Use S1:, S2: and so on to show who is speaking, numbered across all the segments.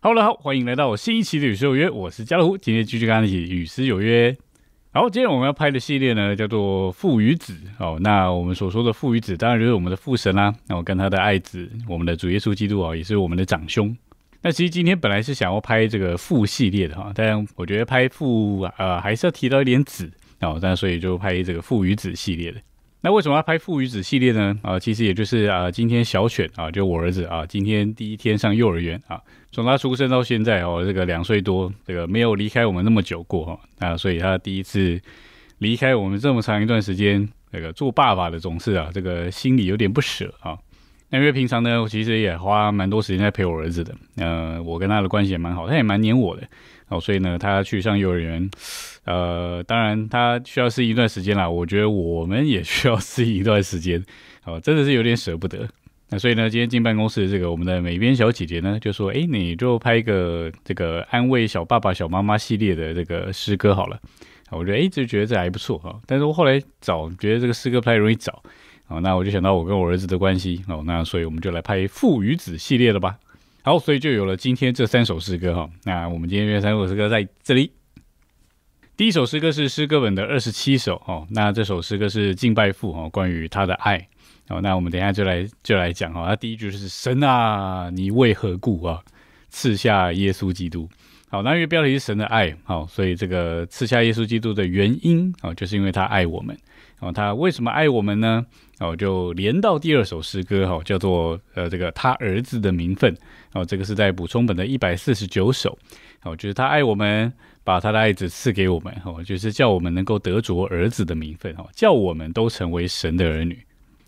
S1: 好了，好，欢迎来到我新一期的《与诗有约》，我是家乐福，今天继续跟大家一起与诗有约。好，今天我们要拍的系列呢，叫做父与子。哦，那我们所说的父与子，当然就是我们的父神啦。那我跟他的爱子，我们的主耶稣基督啊，也是我们的长兄。那其实今天本来是想要拍这个父系列的哈，但我觉得拍父呃还是要提到一点子哦，那所以就拍这个父与子系列的。那为什么要拍父与子系列呢？啊，其实也就是啊，今天小犬啊，就我儿子啊，今天第一天上幼儿园啊，从他出生到现在哦，这个两岁多，这个没有离开我们那么久过哈，啊，所以他第一次离开我们这么长一段时间，这个做爸爸的总是啊，这个心里有点不舍啊。那因为平常呢，我其实也花蛮多时间在陪我儿子的，呃，我跟他的关系也蛮好，他也蛮黏我的。哦，所以呢，他去上幼儿园，呃，当然他需要适应一段时间啦。我觉得我们也需要适应一段时间，哦，真的是有点舍不得。那所以呢，今天进办公室这个我们的美编小姐姐呢，就说：“哎，你就拍一个这个安慰小爸爸、小妈妈系列的这个诗歌好了。”我觉得哎，就觉得这还不错哈。但是我后来找，觉得这个诗歌不太容易找，哦，那我就想到我跟我儿子的关系，哦，那所以我们就来拍父与子系列了吧。好，所以就有了今天这三首诗歌哈。那我们今天约三首诗歌在这里。第一首诗歌是诗歌本的二十七首哦。那这首诗歌是敬拜父哦，关于他的爱哦。那我们等一下就来就来讲哈。那第一句是神啊，你为何故啊赐下耶稣基督？好，那因为标题是神的爱，好，所以这个赐下耶稣基督的原因哦，就是因为他爱我们。哦，他为什么爱我们呢？哦，就连到第二首诗歌哈，叫做呃这个他儿子的名分。哦，这个是在补充本的一百四十九首。哦，就是他爱我们，把他的爱子赐给我们。哦，就是叫我们能够得着儿子的名分。哦，叫我们都成为神的儿女。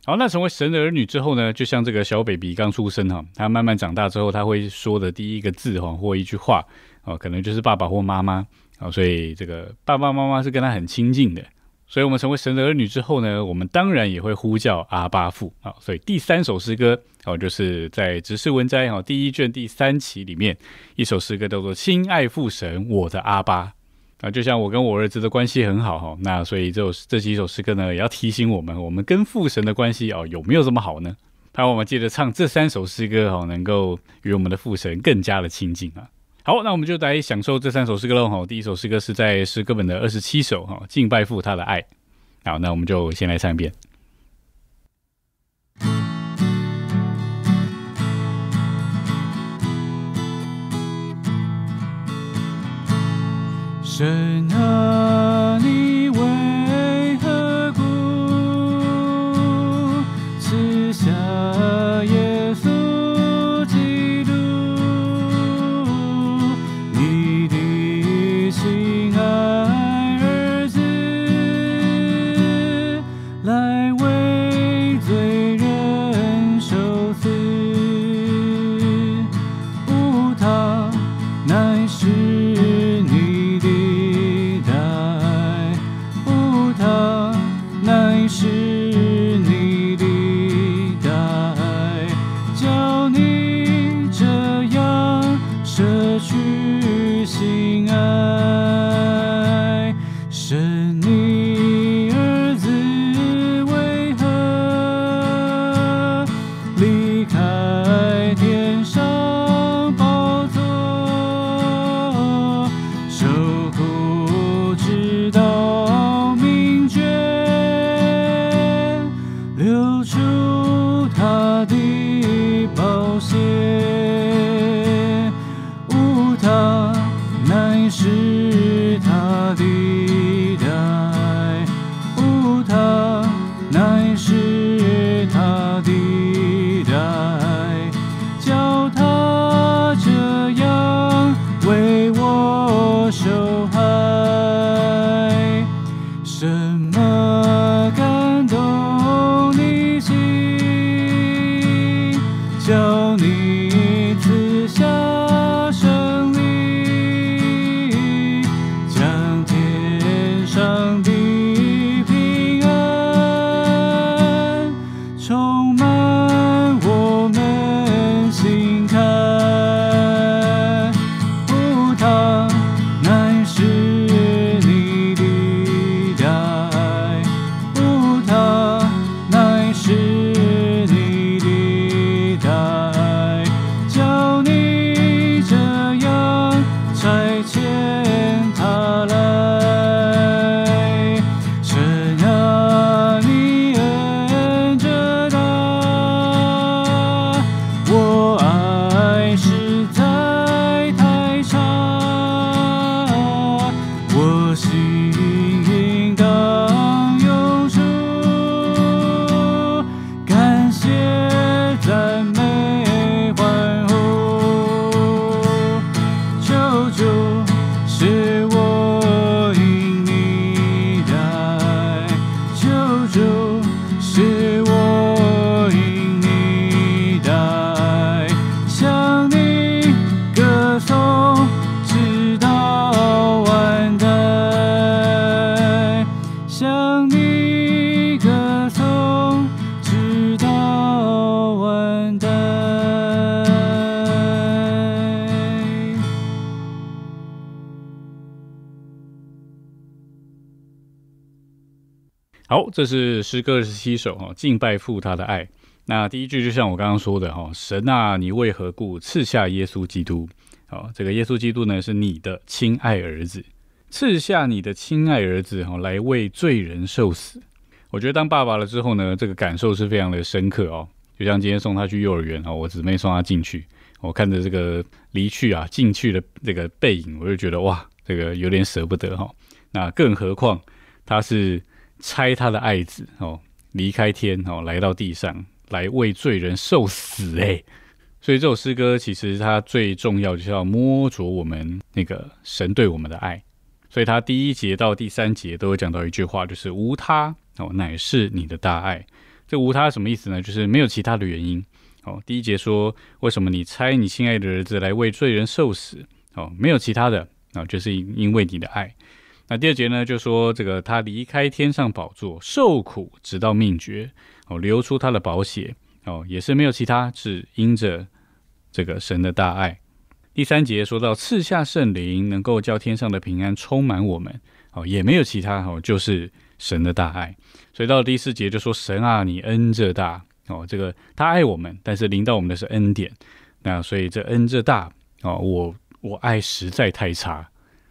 S1: 好，那成为神的儿女之后呢，就像这个小 baby 刚出生哈，他慢慢长大之后，他会说的第一个字哈或一句话。哦，可能就是爸爸或妈妈，哦，所以这个爸爸妈妈是跟他很亲近的，所以我们成为神的儿女之后呢，我们当然也会呼叫阿巴父，啊，所以第三首诗歌，哦，就是在执事文摘哈第一卷第三期里面一首诗歌叫做《亲爱父神，我的阿巴》，啊，就像我跟我儿子的关系很好哈，那所以这首这几首诗歌呢，也要提醒我们，我们跟父神的关系哦有没有这么好呢？盼望我们接着唱这三首诗歌哦，能够与我们的父神更加的亲近啊。好，那我们就来享受这三首诗歌喽。哈，第一首诗歌是在诗歌本的二十七首哈，敬拜父他的爱。好，那我们就先来唱一遍。神啊，这是诗歌二十七首哈，敬拜父他的爱。那第一句就像我刚刚说的哈，神啊，你为何故赐下耶稣基督？好，这个耶稣基督呢是你的亲爱儿子，赐下你的亲爱儿子哈，来为罪人受死。我觉得当爸爸了之后呢，这个感受是非常的深刻哦。就像今天送他去幼儿园哦，我姊妹送他进去，我看着这个离去啊进去的这个背影，我就觉得哇，这个有点舍不得哈。那更何况他是。拆他的爱子哦，离开天哦，来到地上来为罪人受死哎，所以这首诗歌其实它最重要就是要摸着我们那个神对我们的爱，所以它第一节到第三节都会讲到一句话，就是无他哦，乃是你的大爱。这无他什么意思呢？就是没有其他的原因哦。第一节说为什么你猜你亲爱的儿子来为罪人受死哦，没有其他的啊，就是因为你的爱。那第二节呢，就说这个他离开天上宝座，受苦直到命绝，哦，流出他的宝血，哦，也是没有其他，是因着这个神的大爱。第三节说到赐下圣灵，能够叫天上的平安充满我们，哦，也没有其他，哦，就是神的大爱。所以到第四节就说神啊，你恩这大，哦，这个他爱我们，但是临到我们的是恩典，那所以这恩这大，哦，我我爱实在太差。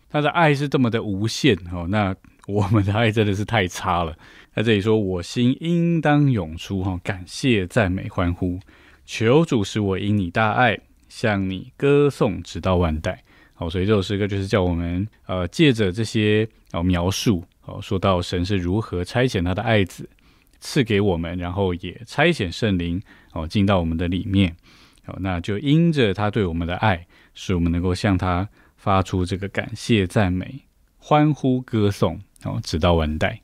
S1: 他的爱是这么的无限哦，那我们的爱真的是太差了。在这里说，我心应当涌出哈，感谢、赞美、欢呼，求主使我因你大爱向你歌颂，直到万代。好，所以这首诗歌就是叫我们呃，借着这些哦描述哦，说到神是如何差遣他的爱子赐给我们，然后也差遣圣灵哦进到我们的里面。好，那就因着他对我们的爱，使我们能够向他。发出这个感谢、赞美、欢呼、歌颂，然哦，直到万代。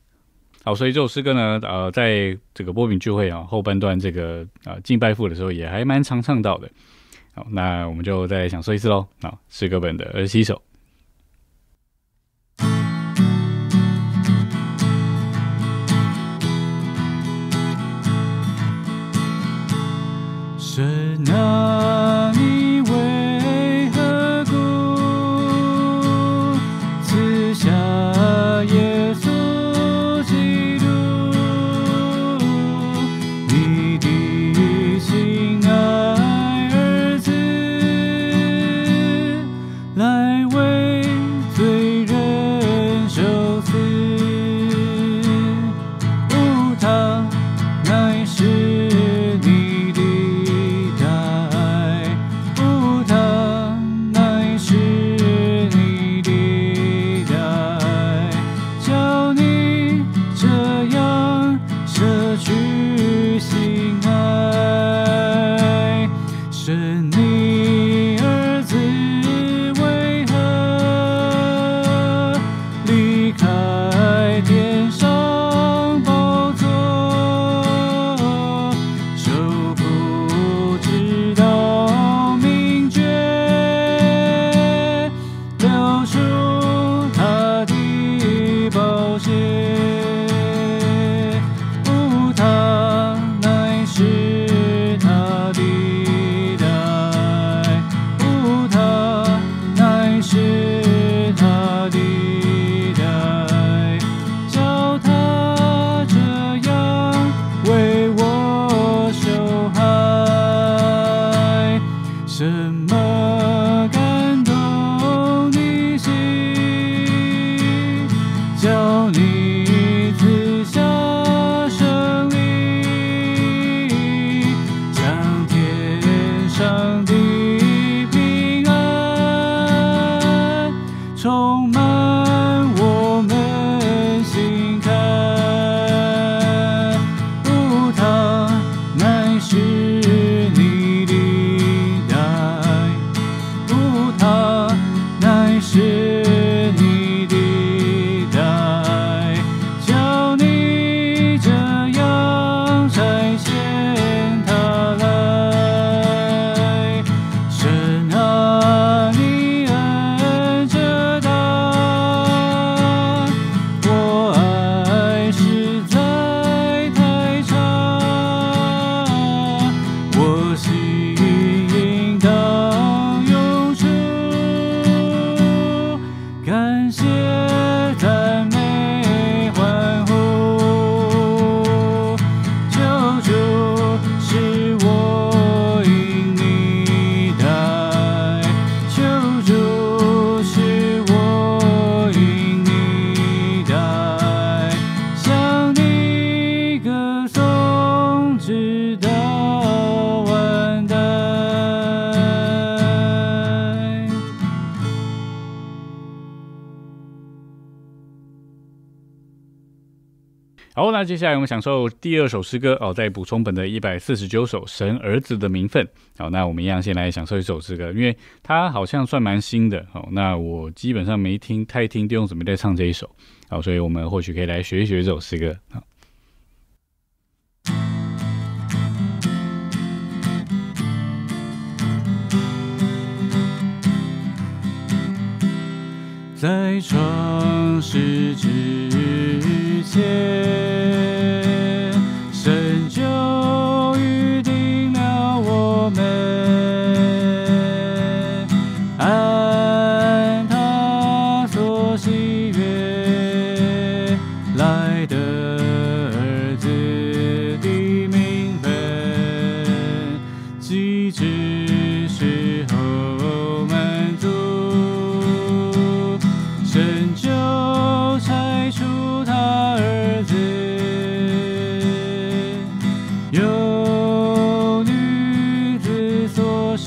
S1: 好，所以这首诗歌呢，呃，在这个波饼聚会啊后半段这个啊敬拜父的时候，也还蛮常唱到的。好，那我们就再享受一次喽。好，诗歌本的二十七首。神啊，好，那接下来我们享受第二首诗歌哦，在补充本的一百四十九首《神儿子的名分》。好，那我们一样先来享受一首诗歌，因为它好像算蛮新的。好，那我基本上没听太听弟兄姊妹在唱这一首。好，所以我们或许可以来学一学这首诗歌。好，在创世之前。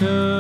S1: 好，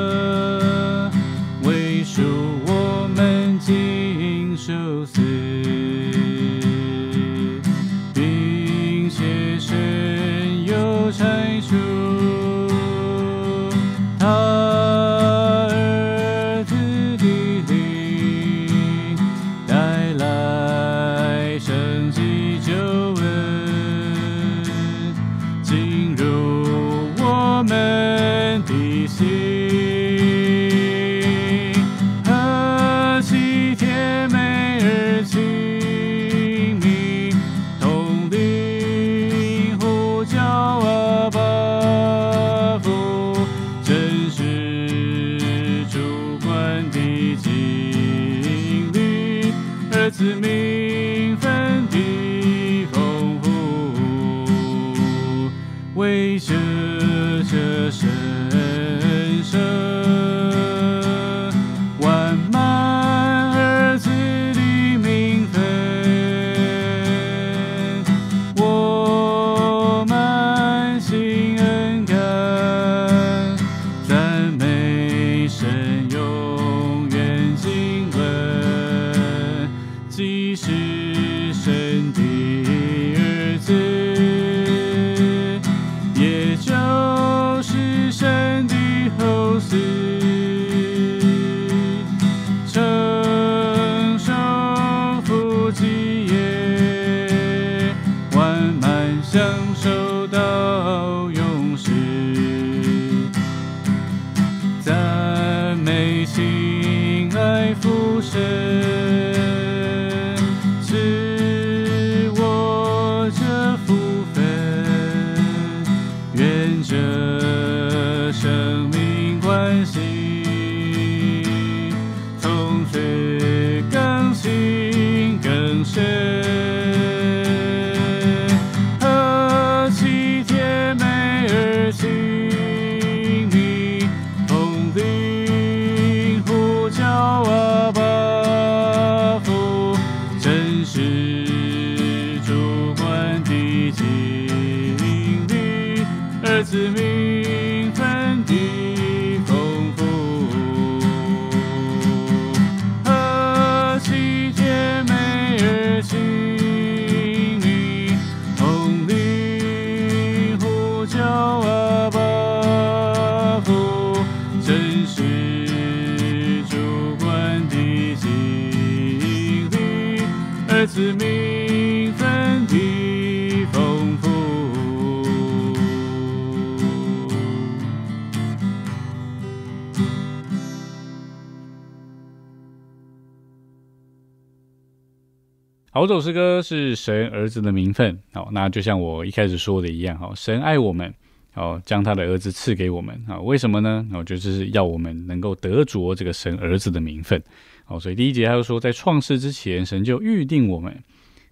S1: 这首诗歌是神儿子的名分。好，那就像我一开始说的一样，哈，神爱我们，好，将他的儿子赐给我们，啊，为什么呢？我觉得这是要我们能够得着这个神儿子的名分。好，所以第一节他就说，在创世之前，神就预定我们，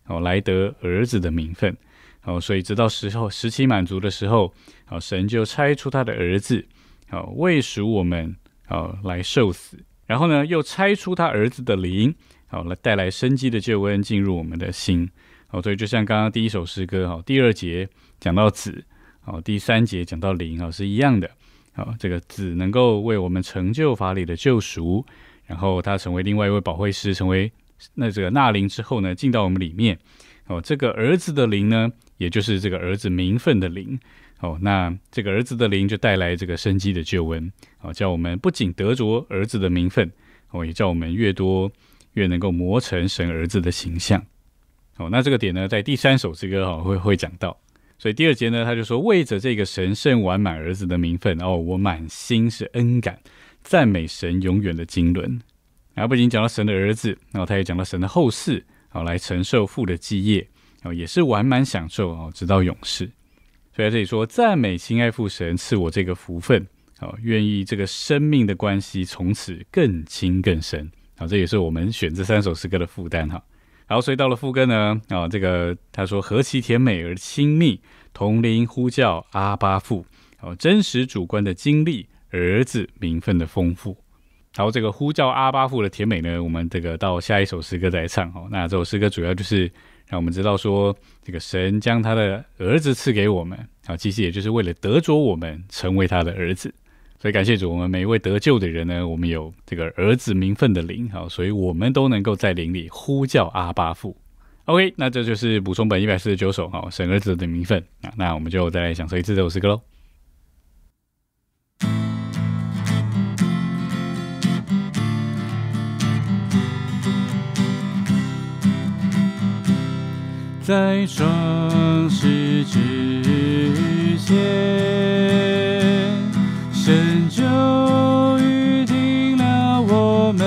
S1: 好，来得儿子的名分。好，所以直到时候时期满足的时候，好，神就差出他的儿子，好，为赎我们，好，来受死。然后呢，又差出他儿子的灵。好，来带来生机的救恩进入我们的心。好，所以就像刚刚第一首诗歌，哈，第二节讲到子，好，第三节讲到灵啊，是一样的。好，这个子能够为我们成就法理的救赎，然后他成为另外一位保惠师，成为那这个纳灵之后呢，进到我们里面。哦，这个儿子的灵呢，也就是这个儿子名分的灵。哦，那这个儿子的灵就带来这个生机的救恩。哦，叫我们不仅得着儿子的名分，哦，也叫我们越多越能够磨成神儿子的形象。哦，那这个点呢，在第三首诗歌哈会会讲到。所以第二节呢，他就说为着这个神圣完满儿子的名分，哦，我满心是恩感，赞美神永远的经纶。然后不仅讲到神的儿子，然后他也讲到神的后世，好来承受父的基业，哦，也是完满享受哦，直到永世。所以在这里说赞美亲爱父神赐我这个福分，好愿意这个生命的关系从此更亲更深。啊，这也是我们选这三首诗歌的负担哈。然后，所以到了副歌呢，啊，这个他说何其甜美而亲密，同龄呼叫阿巴父，哦，真实主观的经历，儿子名分的丰富。然后这个呼叫阿巴父的甜美呢，我们这个到下一首诗歌再唱。哦，那这首诗歌主要就是让我们知道说，这个神将他的儿子赐给我们，啊，其实也就是为了得着我们成为他的儿子。所以感谢主，我们每一位得救的人呢，我们有这个儿子名分的灵，好，所以我们都能够在灵里呼叫阿巴父。OK，那这就是补充本一百四十九首，好，神儿子的名分啊，那我们就再来享受一次这首诗歌喽。在创世之前。神就预定了我们，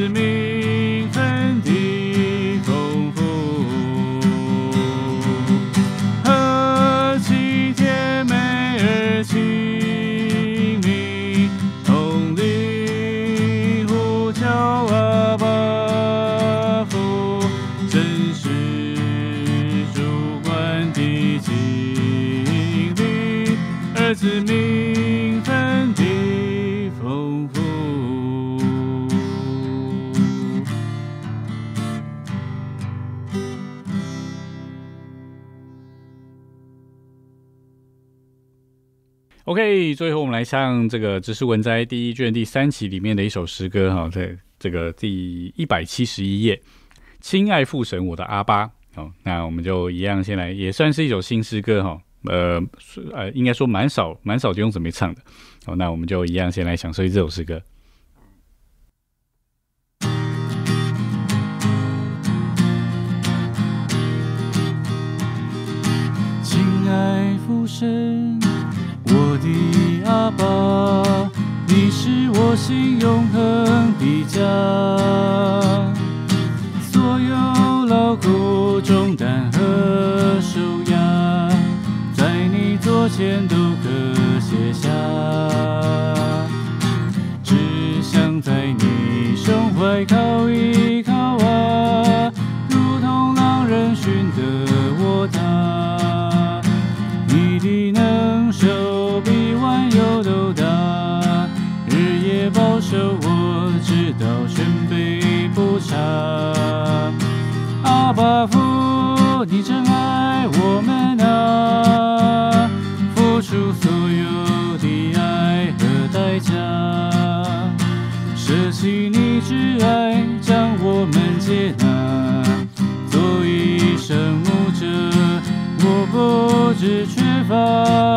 S1: to me. 像这个《知识文摘》第一卷第三期里面的一首诗歌哈，在这个第一百七十一页，《亲爱父神，我的阿巴》。好，那我们就一样先来，也算是一首新诗歌哈。呃，呃，应该说蛮少蛮少弟兄姊妹唱的。好，那我们就一样先来享受这首诗歌。
S2: 亲爱父神。心永恒的家，所有劳苦重担和受压，在你左前都阿爸父，你真爱我们啊，付出所有的爱和代价，舍弃你挚爱，将我们接纳，做一生牧者，我不知缺乏。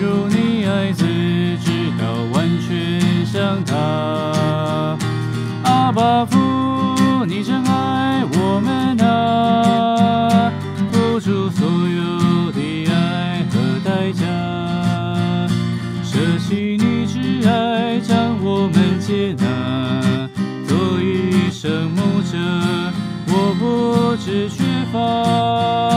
S2: 如你爱子，直到完全像他。阿爸父，你真爱我们啊，付出所有的爱和代价，舍弃你挚爱，将我们接纳，做一生牧者，我不知缺乏。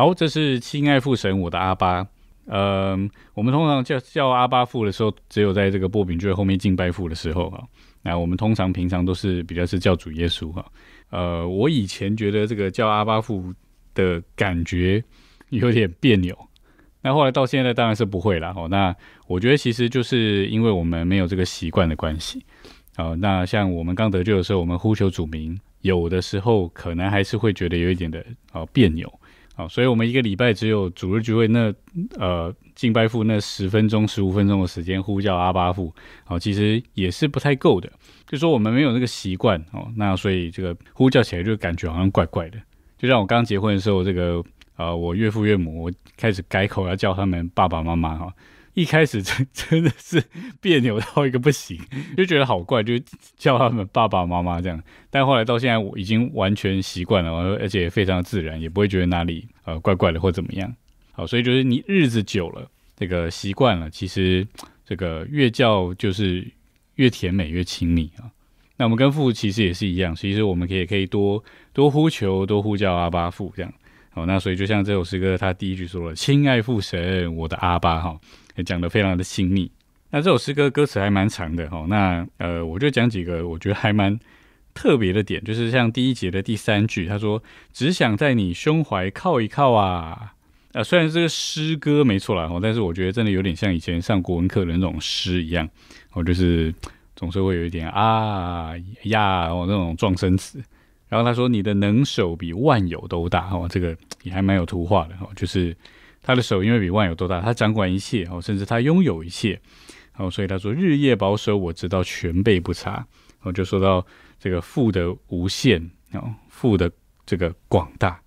S1: 好，这是亲爱父神，我的阿巴。嗯，我们通常叫叫阿巴父的时候，只有在这个波饼卷后面敬拜父的时候哈。那我们通常平常都是比较是叫主耶稣哈。呃，我以前觉得这个叫阿巴父的感觉有点别扭，那后来到现在当然是不会了哦。那我觉得其实就是因为我们没有这个习惯的关系。好，那像我们刚得救的时候，我们呼求主名，有的时候可能还是会觉得有一点的哦别扭。好，所以我们一个礼拜只有主日聚会那呃敬拜父那十分钟、十五分钟的时间呼叫阿巴父，好，其实也是不太够的。就说我们没有那个习惯哦，那所以这个呼叫起来就感觉好像怪怪的。就像我刚结婚的时候，这个呃我岳父岳母我开始改口要叫他们爸爸妈妈哈。一开始真 真的是别扭到一个不行，就觉得好怪，就叫他们爸爸妈妈这样。但后来到现在，我已经完全习惯了，而且非常自然，也不会觉得哪里呃怪怪的或怎么样。好，所以就是你日子久了，这个习惯了，其实这个越叫就是越甜美越亲密啊。那我们跟父其实也是一样，其实我们可以可以多多呼求，多呼叫阿巴父这样。好，那所以就像这首诗歌，他第一句说了：“亲爱父神，我的阿巴。”哈。讲的非常的亲密，那这首诗歌歌词还蛮长的哈，那呃，我就讲几个我觉得还蛮特别的点，就是像第一节的第三句，他说只想在你胸怀靠一靠啊，呃，虽然这个诗歌没错啦，哦，但是我觉得真的有点像以前上国文课的那种诗一样，哦，就是总是会有一点啊呀哦那种撞声词。然后他说：“你的能手比万有都大。”哦，这个也还蛮有图画的哦，就是他的手因为比万有都大，他掌管一切哦，甚至他拥有一切哦，所以他说：“日夜保守，我知道全备不差。”哦，就说到这个父的无限哦，父的这个广大。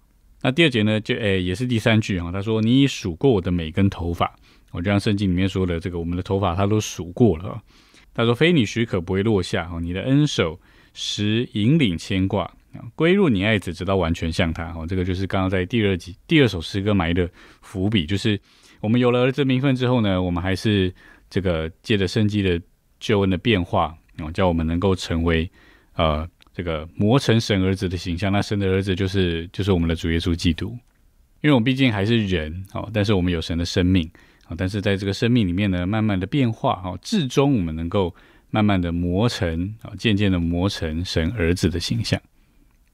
S1: 那第二节呢，就诶也是第三句哈，他说：“你已数过我的每根头发。”我就像圣经里面说的，这个我们的头发他都数过了。他说：“非你许可不会落下哦，你的恩手使引领牵挂。”归入你爱子，直到完全像他。哦，这个就是刚刚在第二集第二首诗歌埋的伏笔，就是我们有了儿子名分之后呢，我们还是这个借着生机的救恩的变化，哦，叫我们能够成为呃这个磨成神儿子的形象。那神的儿子就是就是我们的主耶稣基督，因为我们毕竟还是人，哦，但是我们有神的生命，啊，但是在这个生命里面呢，慢慢的变化，哦，至终我们能够慢慢的磨成，啊，渐渐的磨成神儿子的形象。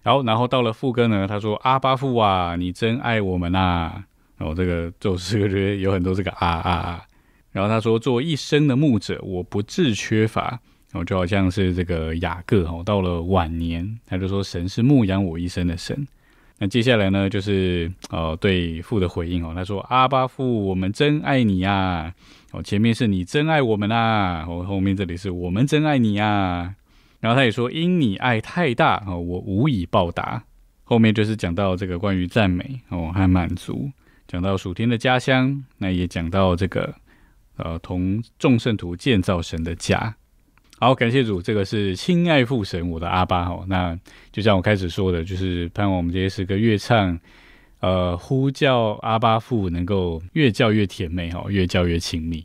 S1: 好，然后到了副歌呢，他说：“阿巴父啊，你真爱我们呐！”然后这个这首诗歌有很多这个啊啊啊。然后他说：“做一生的牧者，我不致缺乏。”然后就好像是这个雅各哦，到了晚年，他就说：“神是牧养我一生的神。”那接下来呢，就是呃对父的回应哦，他说：“阿巴父，我们真爱你呀！”哦，前面是你真爱我们啊，哦后面这里是我们真爱你呀。然后他也说：“因你爱太大哦，我无以报答。”后面就是讲到这个关于赞美哦和满足，讲到属天的家乡，那也讲到这个呃同众圣徒建造神的家。好，感谢主，这个是亲爱父神，我的阿巴哦。那就像我开始说的，就是盼望我们这些诗歌越唱，呃，呼叫阿巴父能够越叫越甜美哈，越叫越亲密。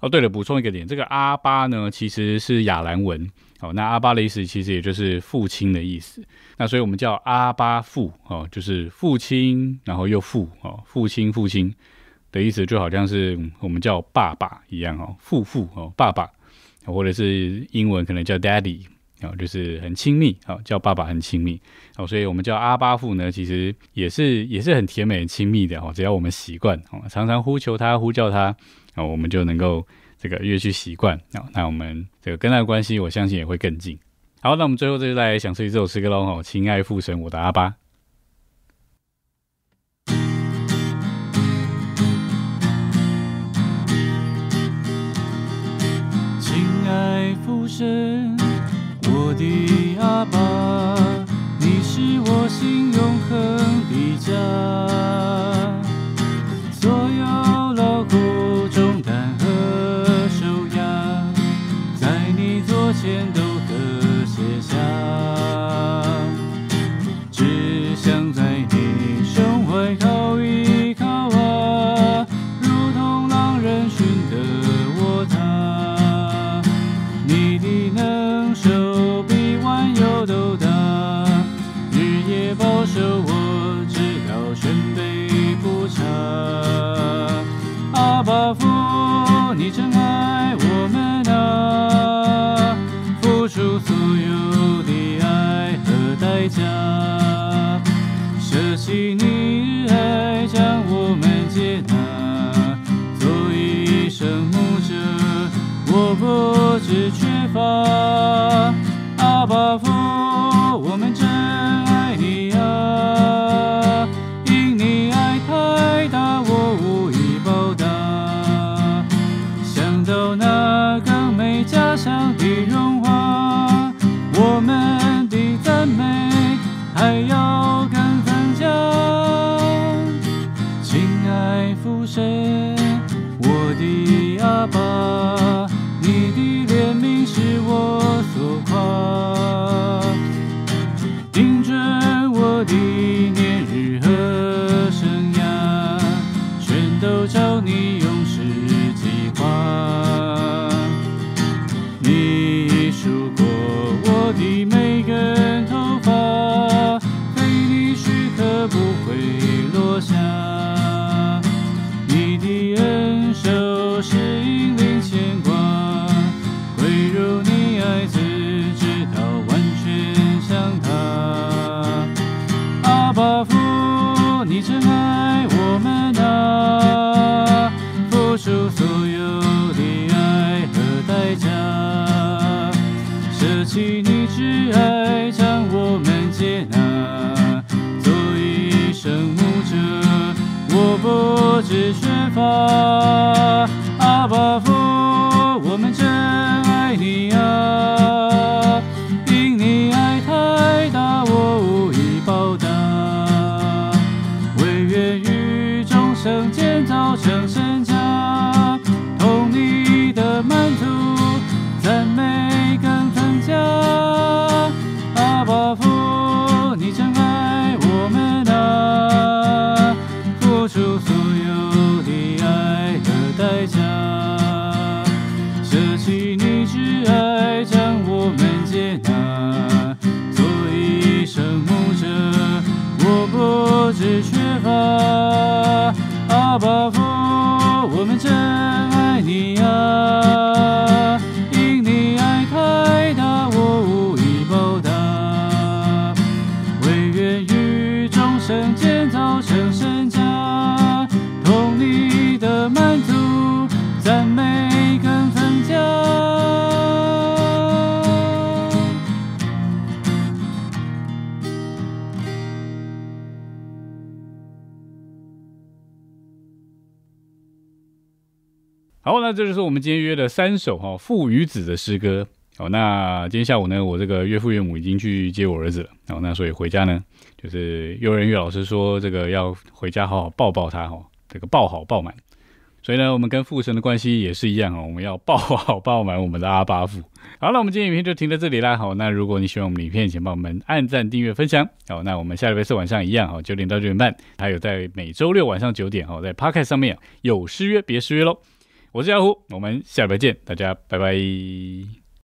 S1: 哦，对了，补充一个点，这个阿巴呢其实是亚兰文。哦，那阿巴的意思其实也就是父亲的意思。那所以我们叫阿巴父哦，就是父亲，然后又父哦，父亲父亲的意思就好像是我们叫爸爸一样哦，父父哦，爸爸，或者是英文可能叫 daddy 哦，就是很亲密哦，叫爸爸很亲密哦，所以我们叫阿巴父呢，其实也是也是很甜美、亲密的哦。只要我们习惯哦，常常呼求他、呼叫他哦，我们就能够。这个越去习惯那，那我们这个跟他的关系，我相信也会更近。好，那我们最后这就来享受这首诗歌喽。哦，亲爱父神，我的阿巴。
S2: 亲爱父神，我的阿爸，你是我心永恒的家。for 舍弃你挚爱，将我们接纳，做一生牧者，我不知缺乏。阿爸
S1: 那这就是我们今天约的三首哈父与子的诗歌。好，那今天下午呢，我这个岳父岳母已经去接我儿子了。好，那所以回家呢，就是幼儿园岳老师说这个要回家好好抱抱他哈，这个抱好抱满。所以呢，我们跟父神的关系也是一样哦，我们要抱好抱满我们的阿巴父。好，了我们今天影片就停在这里啦。好，那如果你喜欢我们影片，请帮我们按赞、订阅、分享。好，那我们下礼拜四晚上一样，好，九点到九点半，还有在每周六晚上九点，好，在 Podcast 上面有失约别失约喽。我是阿虎，我们下礼拜见，大家拜拜。